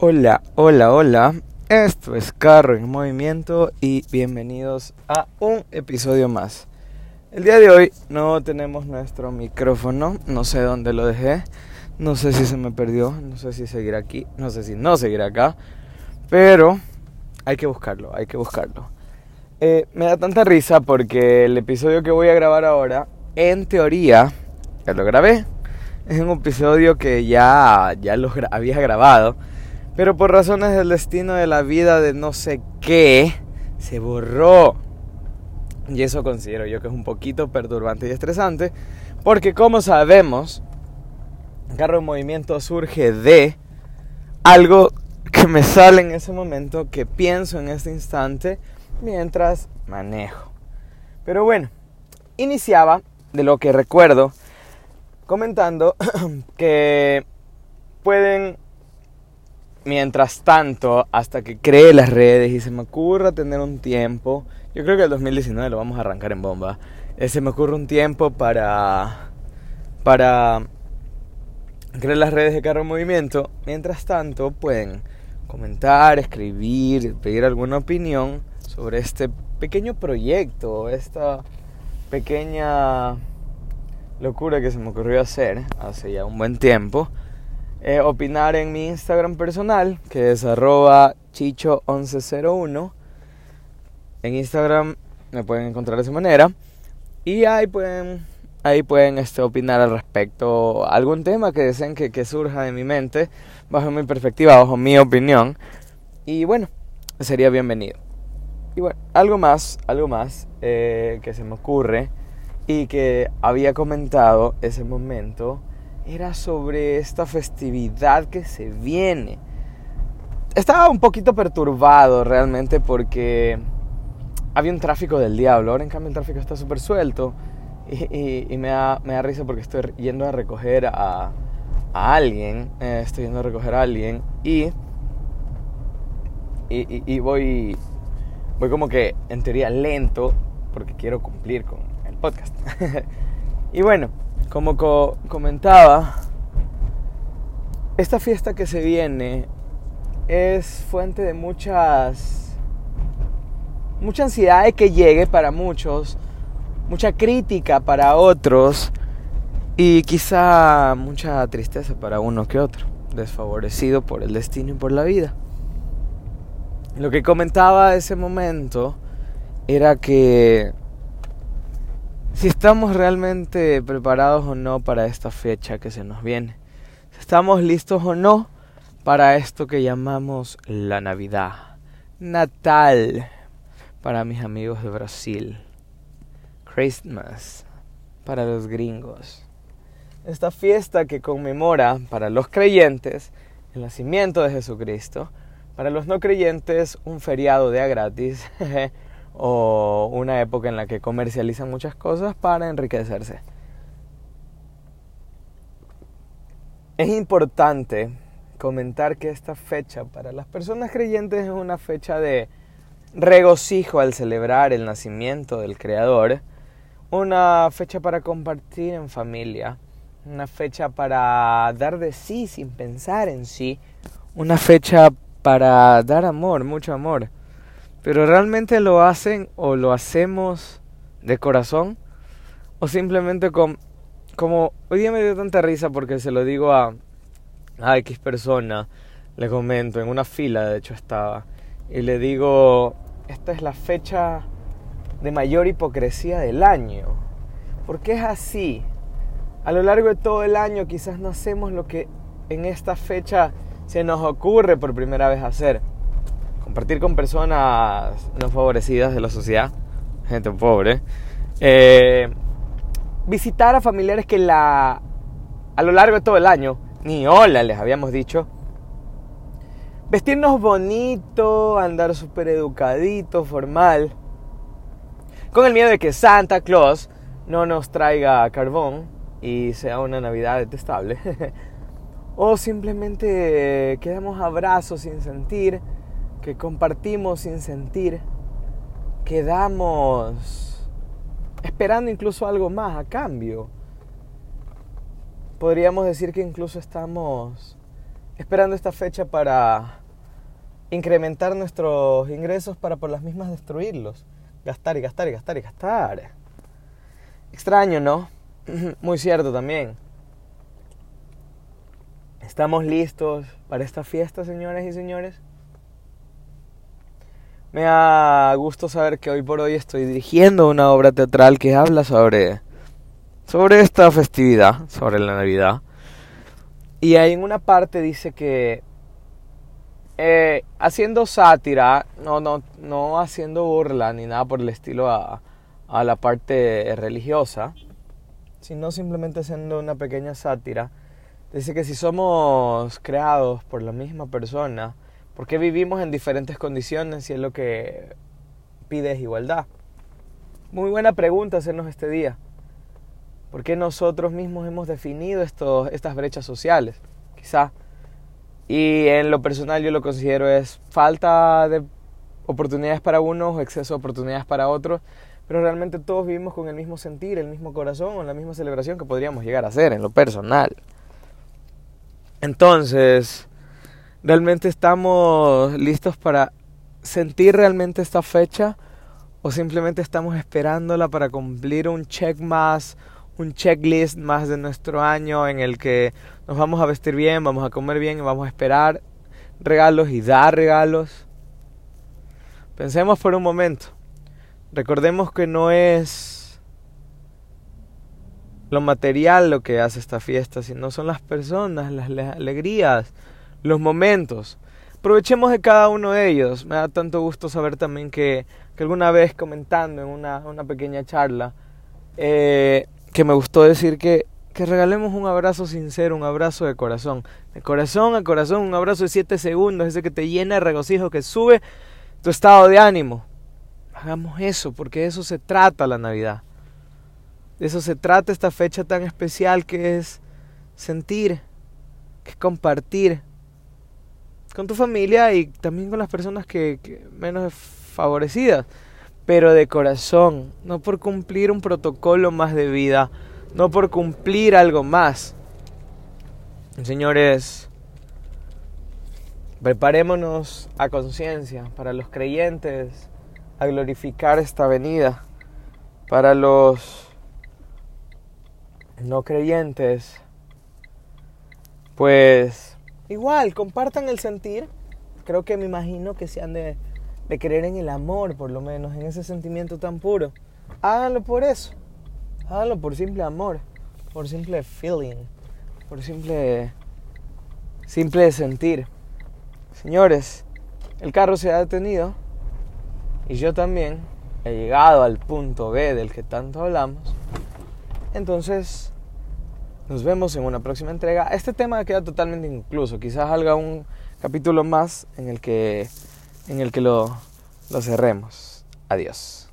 Hola, hola, hola. Esto es Carro en Movimiento y bienvenidos a un episodio más. El día de hoy no tenemos nuestro micrófono, no sé dónde lo dejé, no sé si se me perdió, no sé si seguirá aquí, no sé si no seguirá acá, pero hay que buscarlo, hay que buscarlo. Eh, me da tanta risa porque el episodio que voy a grabar ahora, en teoría, ya lo grabé, es un episodio que ya, ya lo había grabado pero por razones del destino de la vida de no sé qué, se borró. Y eso considero yo que es un poquito perturbante y estresante, porque como sabemos, Carro en Movimiento surge de algo que me sale en ese momento, que pienso en ese instante mientras manejo. Pero bueno, iniciaba de lo que recuerdo comentando que pueden mientras tanto, hasta que cree las redes y se me ocurra tener un tiempo, yo creo que el 2019 lo vamos a arrancar en bomba, eh, se me ocurre un tiempo para, para crear las redes de Carro en Movimiento, mientras tanto pueden comentar, escribir, pedir alguna opinión sobre este pequeño proyecto, esta pequeña locura que se me ocurrió hacer hace ya un buen tiempo. Eh, opinar en mi Instagram personal, que es arroba chicho1101. En Instagram me pueden encontrar de esa manera. Y ahí pueden, ahí pueden este, opinar al respecto algún tema que deseen que, que surja de mi mente, bajo mi perspectiva, bajo mi opinión. Y bueno, sería bienvenido. Y bueno, algo más, algo más eh, que se me ocurre y que había comentado ese momento era sobre esta festividad que se viene. Estaba un poquito perturbado realmente porque había un tráfico del diablo. Ahora en cambio el tráfico está súper suelto. Y, me, da, me, da, risa porque estoy yendo a recoger a, alguien. Eh, estoy yendo a recoger a alguien. Y, y, voy, voy como que en teoría lento porque quiero cumplir con el podcast. y bueno, como comentaba, esta fiesta que se viene es fuente de muchas mucha ansiedad de que llegue para muchos, mucha crítica para otros y quizá mucha tristeza para uno que otro, desfavorecido por el destino y por la vida. Lo que comentaba ese momento era que si estamos realmente preparados o no para esta fecha que se nos viene. Si estamos listos o no para esto que llamamos la Navidad. Natal para mis amigos de Brasil. Christmas para los gringos. Esta fiesta que conmemora para los creyentes el nacimiento de Jesucristo, para los no creyentes un feriado de a gratis o una época en la que comercializan muchas cosas para enriquecerse. Es importante comentar que esta fecha para las personas creyentes es una fecha de regocijo al celebrar el nacimiento del Creador, una fecha para compartir en familia, una fecha para dar de sí sin pensar en sí, una fecha para dar amor, mucho amor pero realmente lo hacen o lo hacemos de corazón o simplemente con, como hoy día me dio tanta risa porque se lo digo a, a X persona, le comento, en una fila de hecho estaba, y le digo, esta es la fecha de mayor hipocresía del año. Porque es así. A lo largo de todo el año quizás no hacemos lo que en esta fecha se nos ocurre por primera vez hacer compartir con personas no favorecidas de la sociedad, gente pobre, eh, visitar a familiares que la, a lo largo de todo el año, ni hola les habíamos dicho, vestirnos bonito, andar súper educadito, formal, con el miedo de que Santa Claus no nos traiga carbón y sea una Navidad detestable. o simplemente quedamos abrazos sin sentir que compartimos sin sentir, quedamos esperando incluso algo más a cambio. Podríamos decir que incluso estamos esperando esta fecha para incrementar nuestros ingresos para por las mismas destruirlos. Gastar y gastar y gastar y gastar. Extraño, ¿no? Muy cierto también. ¿Estamos listos para esta fiesta, señoras y señores? Me da gusto saber que hoy por hoy estoy dirigiendo una obra teatral que habla sobre, sobre esta festividad, sobre la Navidad. Y ahí en una parte dice que eh, haciendo sátira, no, no, no haciendo burla ni nada por el estilo a, a la parte religiosa, sino simplemente haciendo una pequeña sátira, dice que si somos creados por la misma persona, ¿por qué vivimos en diferentes condiciones si es lo que pide es igualdad? Muy buena pregunta hacernos este día. ¿Por qué nosotros mismos hemos definido estos, estas brechas sociales? Quizá y en lo personal yo lo considero es falta de oportunidades para unos exceso de oportunidades para otros, pero realmente todos vivimos con el mismo sentir, el mismo corazón o la misma celebración que podríamos llegar a hacer en lo personal. Entonces, ¿realmente estamos listos para sentir realmente esta fecha o simplemente estamos esperándola para cumplir un check más un checklist más de nuestro año en el que nos vamos a vestir bien, vamos a comer bien y vamos a esperar regalos y dar regalos. Pensemos por un momento. Recordemos que no es lo material lo que hace esta fiesta, sino son las personas, las alegrías, los momentos. Aprovechemos de cada uno de ellos. Me da tanto gusto saber también que, que alguna vez comentando en una, una pequeña charla, eh, que me gustó decir que, que regalemos un abrazo sincero, un abrazo de corazón. De corazón a corazón, un abrazo de 7 segundos, ese que te llena de regocijo, que sube tu estado de ánimo. Hagamos eso, porque de eso se trata la Navidad. De eso se trata esta fecha tan especial que es sentir, que es compartir con tu familia y también con las personas que, menos favorecidas pero de corazón, no por cumplir un protocolo más de vida, no por cumplir algo más. Señores, preparémonos a conciencia para los creyentes a glorificar esta venida, para los no creyentes, pues igual, compartan el sentir, creo que me imagino que se han de de creer en el amor, por lo menos, en ese sentimiento tan puro. Háganlo por eso. Háganlo por simple amor, por simple feeling, por simple simple sentir. Señores, el carro se ha detenido y yo también he llegado al punto B del que tanto hablamos. Entonces, nos vemos en una próxima entrega. Este tema queda totalmente incluso. Quizás haga un capítulo más en el que en el que lo, lo cerremos. Adiós.